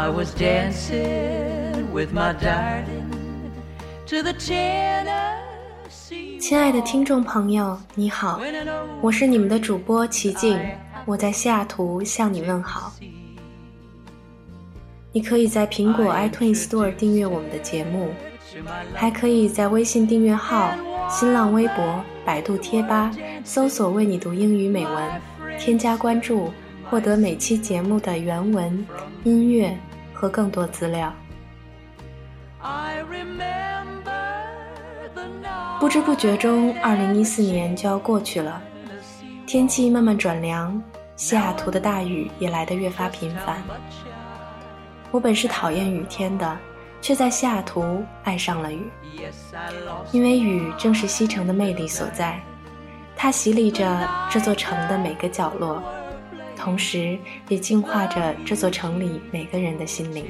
I was dancing with my darling to the Tennessee. 亲爱的听众朋友，你好，我是你们的主播齐静，我在西雅图向你问好。你可以在苹果 iTunes Store 订阅我们的节目，还可以在微信订阅号、新浪微博、百度贴吧搜索“为你读英语美文”，添加关注，获得每期节目的原文、音乐和更多资料。不知不觉中，二零一四年就要过去了，天气慢慢转凉，西雅图的大雨也来得越发频繁。我本是讨厌雨天的，却在西雅图爱上了雨，因为雨正是西城的魅力所在，它洗礼着这座城的每个角落，同时也净化着这座城里每个人的心灵。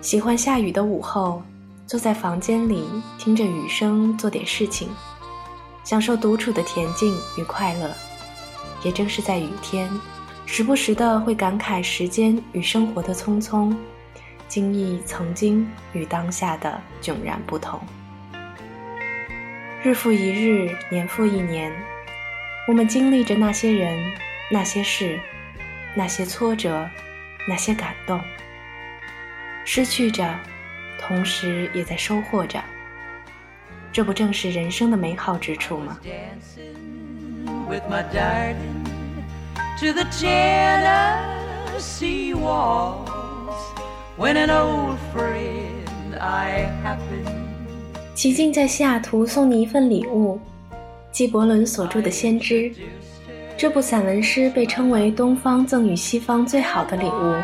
喜欢下雨的午后，坐在房间里听着雨声做点事情，享受独处的恬静与快乐。也正是在雨天。时不时的会感慨时间与生活的匆匆，惊异曾经与当下的迥然不同。日复一日，年复一年，我们经历着那些人、那些事、那些挫折、那些感动，失去着，同时也在收获着。这不正是人生的美好之处吗？to the Tennessee walls when an old friend I happened. 奇境在西雅图送你一份礼物，纪伯伦所著的《先知》这部散文诗被称为东方赠予西方最好的礼物。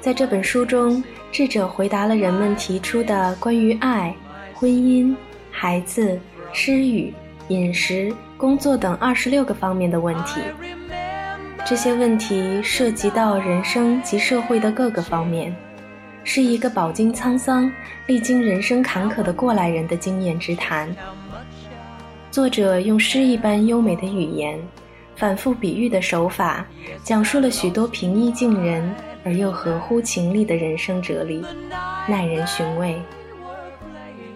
在这本书中，智者回答了人们提出的关于爱、婚姻、孩子、诗语、饮食、工作等二十六个方面的问题。这些问题涉及到人生及社会的各个方面，是一个饱经沧桑、历经人生坎坷的过来人的经验之谈。作者用诗一般优美的语言，反复比喻的手法，讲述了许多平易近人而又合乎情理的人生哲理，耐人寻味。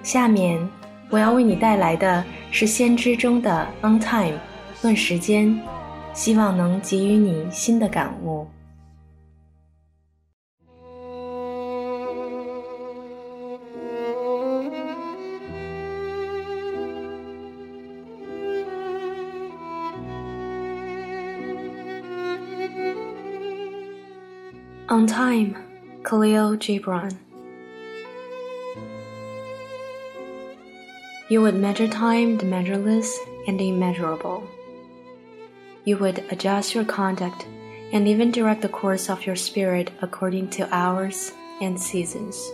下面我要为你带来的是《先知》中的 “on time”，论时间。希望能给予你新的感悟。On Time, Khalil Gibran. You would measure time the measureless and the immeasurable you would adjust your conduct and even direct the course of your spirit according to hours and seasons.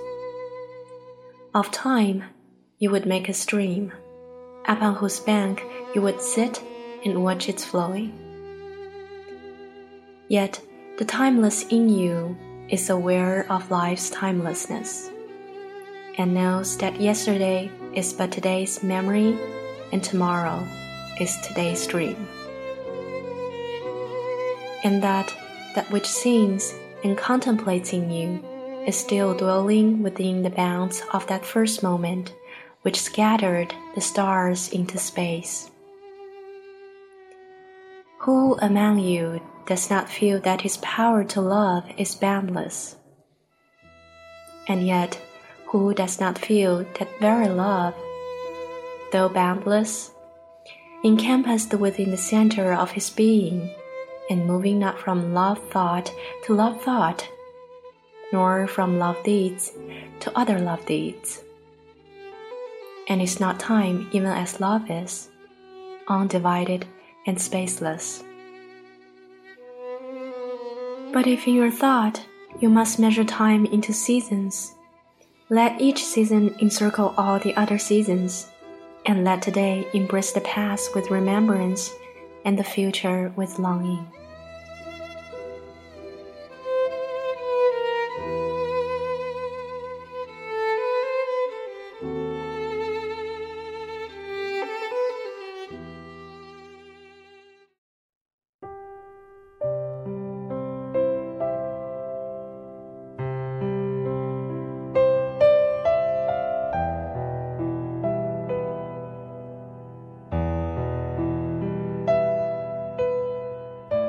Of time, you would make a stream, upon whose bank you would sit and watch its flowing. Yet, the timeless in you is aware of life's timelessness and knows that yesterday is but today's memory and tomorrow is today's dream and that that which sees and contemplates in you is still dwelling within the bounds of that first moment which scattered the stars into space. Who among you does not feel that his power to love is boundless? And yet, who does not feel that very love, though boundless, encompassed within the center of his being, and moving not from love thought to love thought, nor from love deeds to other love deeds. And is not time even as love is, undivided and spaceless. But if in your thought you must measure time into seasons, let each season encircle all the other seasons, and let today embrace the past with remembrance and the future with longing.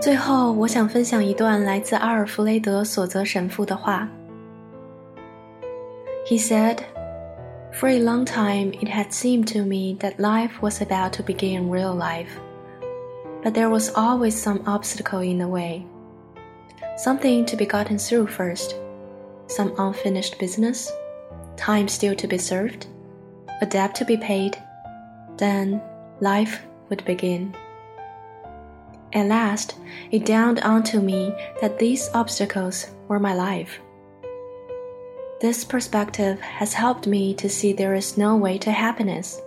最后，我想分享一段来自阿尔弗雷德·索泽神父的话。He said, For a long time, it had seemed to me that life was about to begin real life. But there was always some obstacle in the way. Something to be gotten through first, some unfinished business, time still to be served, a debt to be paid. Then life would begin. At last, it dawned onto me that these obstacles were my life. This perspective has helped me to see there is no way to happiness.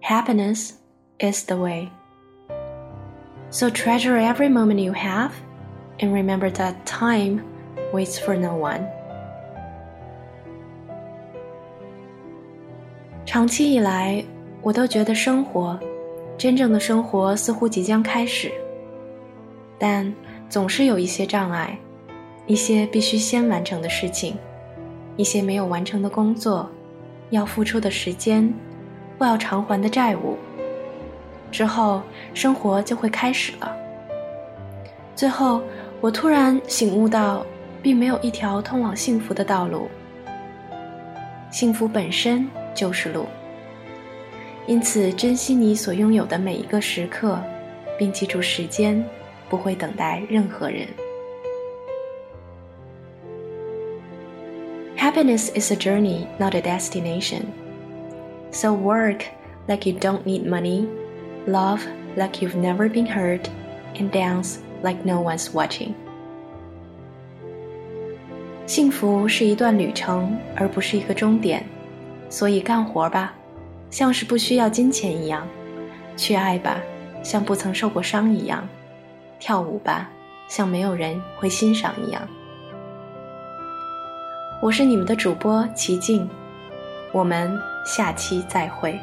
Happiness is the way. So treasure every moment you have and remember that time waits for no one. 长期以来，我都觉得生活， 真正的生活似乎即将开始，但总是有一些障碍，一些必须先完成的事情。一些没有完成的工作，要付出的时间，或要偿还的债务，之后生活就会开始了。最后，我突然醒悟到，并没有一条通往幸福的道路，幸福本身就是路。因此，珍惜你所拥有的每一个时刻，并记住时间不会等待任何人。Happiness is a journey, not a destination. So work like you don't need money, love like you've never been hurt, and dance like no one's watching. 幸福是一段旅程，而不是一个终点。所以干活吧， 像是不需要金钱一样；去爱吧，像不曾受过伤一样；跳舞吧，像没有人会欣赏一样。我是你们的主播齐静，我们下期再会。